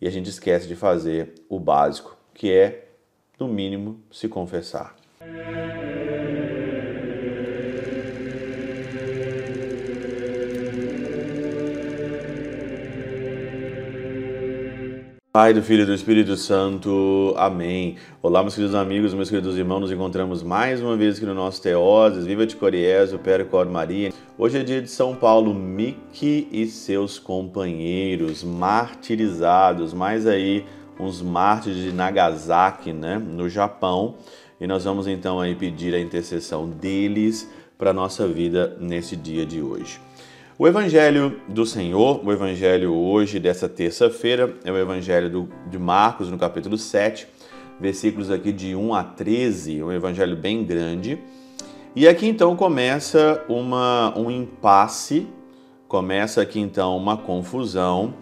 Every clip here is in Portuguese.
e a gente esquece de fazer o básico, que é, no mínimo, se confessar. Pai do Filho e do Espírito Santo. Amém. Olá, meus queridos amigos, meus queridos irmãos. Nos encontramos mais uma vez aqui no nosso Teoses. Viva de Coriezo, Percor Maria. Hoje é dia de São Paulo, Miki e seus companheiros martirizados. Mais aí uns mártires de Nagasaki, né, no Japão. E nós vamos então aí pedir a intercessão deles para nossa vida nesse dia de hoje. O Evangelho do Senhor, o Evangelho hoje, dessa terça-feira, é o Evangelho do, de Marcos, no capítulo 7, versículos aqui de 1 a 13, um Evangelho bem grande. E aqui então começa uma, um impasse, começa aqui então uma confusão,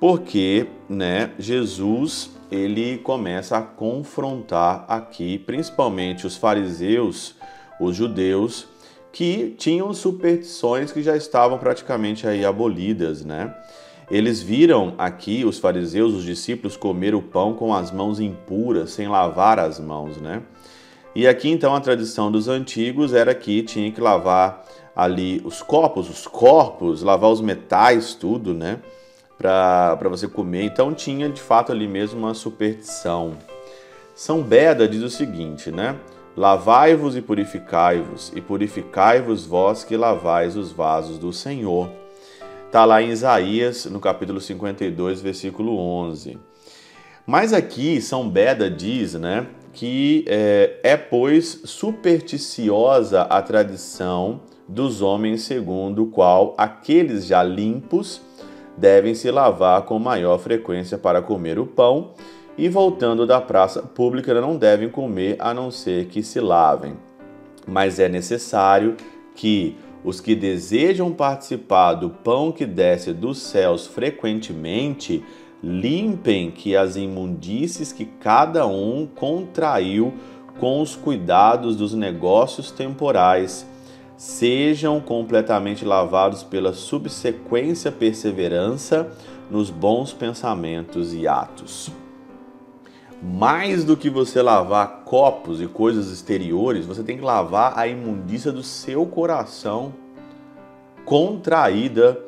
porque né, Jesus ele começa a confrontar aqui, principalmente os fariseus, os judeus, que tinham superstições que já estavam praticamente aí abolidas, né? Eles viram aqui os fariseus, os discípulos comer o pão com as mãos impuras, sem lavar as mãos, né? E aqui então a tradição dos antigos era que tinha que lavar ali os copos, os corpos, lavar os metais, tudo, né? Para você comer. Então tinha de fato ali mesmo uma superstição. São Beda diz o seguinte, né? Lavai-vos e purificai-vos, e purificai-vos vós que lavais os vasos do Senhor. Está lá em Isaías, no capítulo 52, versículo 11. Mas aqui, São Beda diz né, que é, é, pois, supersticiosa a tradição dos homens, segundo o qual aqueles já limpos devem se lavar com maior frequência para comer o pão e voltando da praça pública não devem comer a não ser que se lavem. Mas é necessário que os que desejam participar do pão que desce dos céus frequentemente limpem que as imundícies que cada um contraiu com os cuidados dos negócios temporais sejam completamente lavados pela subsequência perseverança nos bons pensamentos e atos mais do que você lavar copos e coisas exteriores, você tem que lavar a imundícia do seu coração, contraída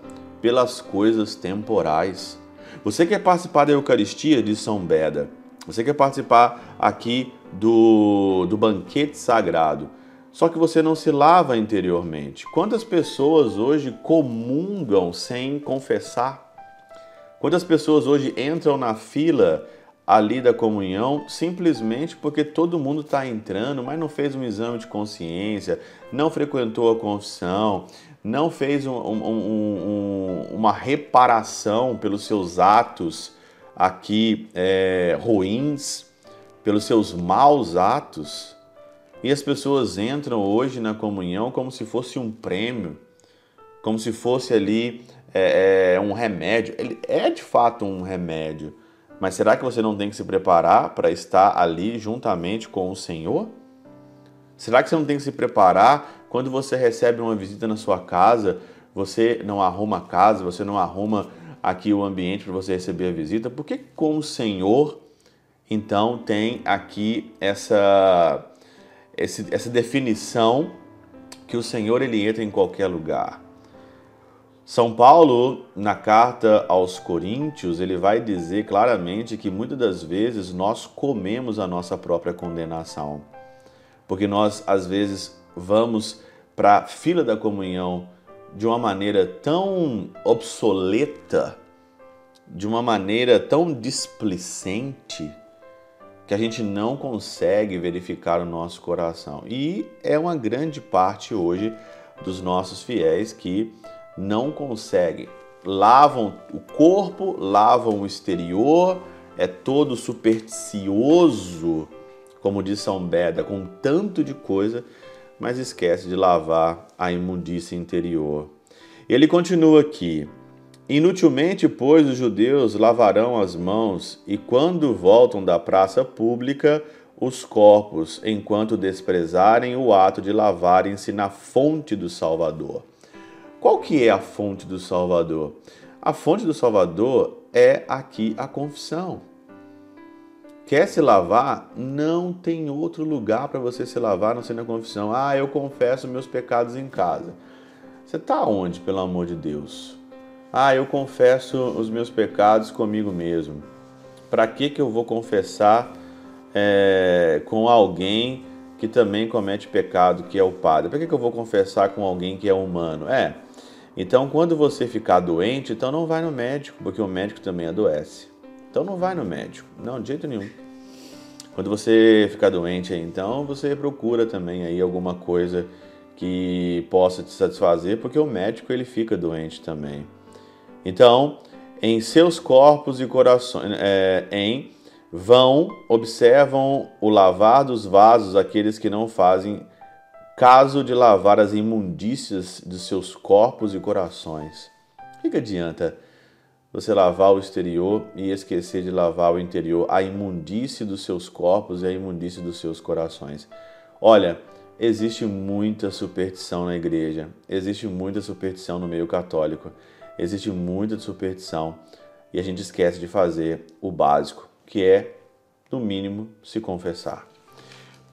pelas coisas temporais. Você quer participar da Eucaristia de São Beda? Você quer participar aqui do, do banquete sagrado? Só que você não se lava interiormente. Quantas pessoas hoje comungam sem confessar? Quantas pessoas hoje entram na fila ali da comunhão simplesmente porque todo mundo está entrando, mas não fez um exame de consciência, não frequentou a confissão, não fez um, um, um, uma reparação pelos seus atos aqui é, ruins, pelos seus maus atos. E as pessoas entram hoje na comunhão como se fosse um prêmio, como se fosse ali é, é, um remédio. Ele é de fato um remédio mas será que você não tem que se preparar para estar ali juntamente com o Senhor? Será que você não tem que se preparar quando você recebe uma visita na sua casa? Você não arruma a casa, você não arruma aqui o ambiente para você receber a visita? Por que com o Senhor, então, tem aqui essa, essa definição que o Senhor ele entra em qualquer lugar? São Paulo, na carta aos Coríntios, ele vai dizer claramente que muitas das vezes nós comemos a nossa própria condenação. Porque nós, às vezes, vamos para a fila da comunhão de uma maneira tão obsoleta, de uma maneira tão displicente, que a gente não consegue verificar o nosso coração. E é uma grande parte hoje dos nossos fiéis que não conseguem. Lavam o corpo, lavam o exterior, é todo supersticioso, como diz São Beda, com tanto de coisa, mas esquece de lavar a imundícia interior. Ele continua aqui: Inutilmente, pois, os judeus lavarão as mãos, e quando voltam da praça pública, os corpos, enquanto desprezarem o ato de lavarem-se na fonte do Salvador. Qual que é a fonte do Salvador? A fonte do Salvador é aqui a confissão. Quer se lavar? Não tem outro lugar para você se lavar não ser na confissão. Ah, eu confesso meus pecados em casa. Você está onde, pelo amor de Deus? Ah, eu confesso os meus pecados comigo mesmo. Para que, que eu vou confessar é, com alguém que também comete pecado, que é o padre? Para que, que eu vou confessar com alguém que é humano? É. Então, quando você ficar doente, então não vai no médico, porque o médico também adoece. Então não vai no médico, não, de jeito nenhum. Quando você ficar doente, então você procura também aí alguma coisa que possa te satisfazer, porque o médico ele fica doente também. Então, em seus corpos e corações, é, em vão observam o lavar dos vasos aqueles que não fazem caso de lavar as imundícias de seus corpos e corações. O que, que adianta? você lavar o exterior e esquecer de lavar o interior, a imundície dos seus corpos e a imundície dos seus corações. Olha, existe muita superstição na igreja, existe muita superstição no meio católico, existe muita superstição e a gente esquece de fazer o básico, que é, no mínimo, se confessar.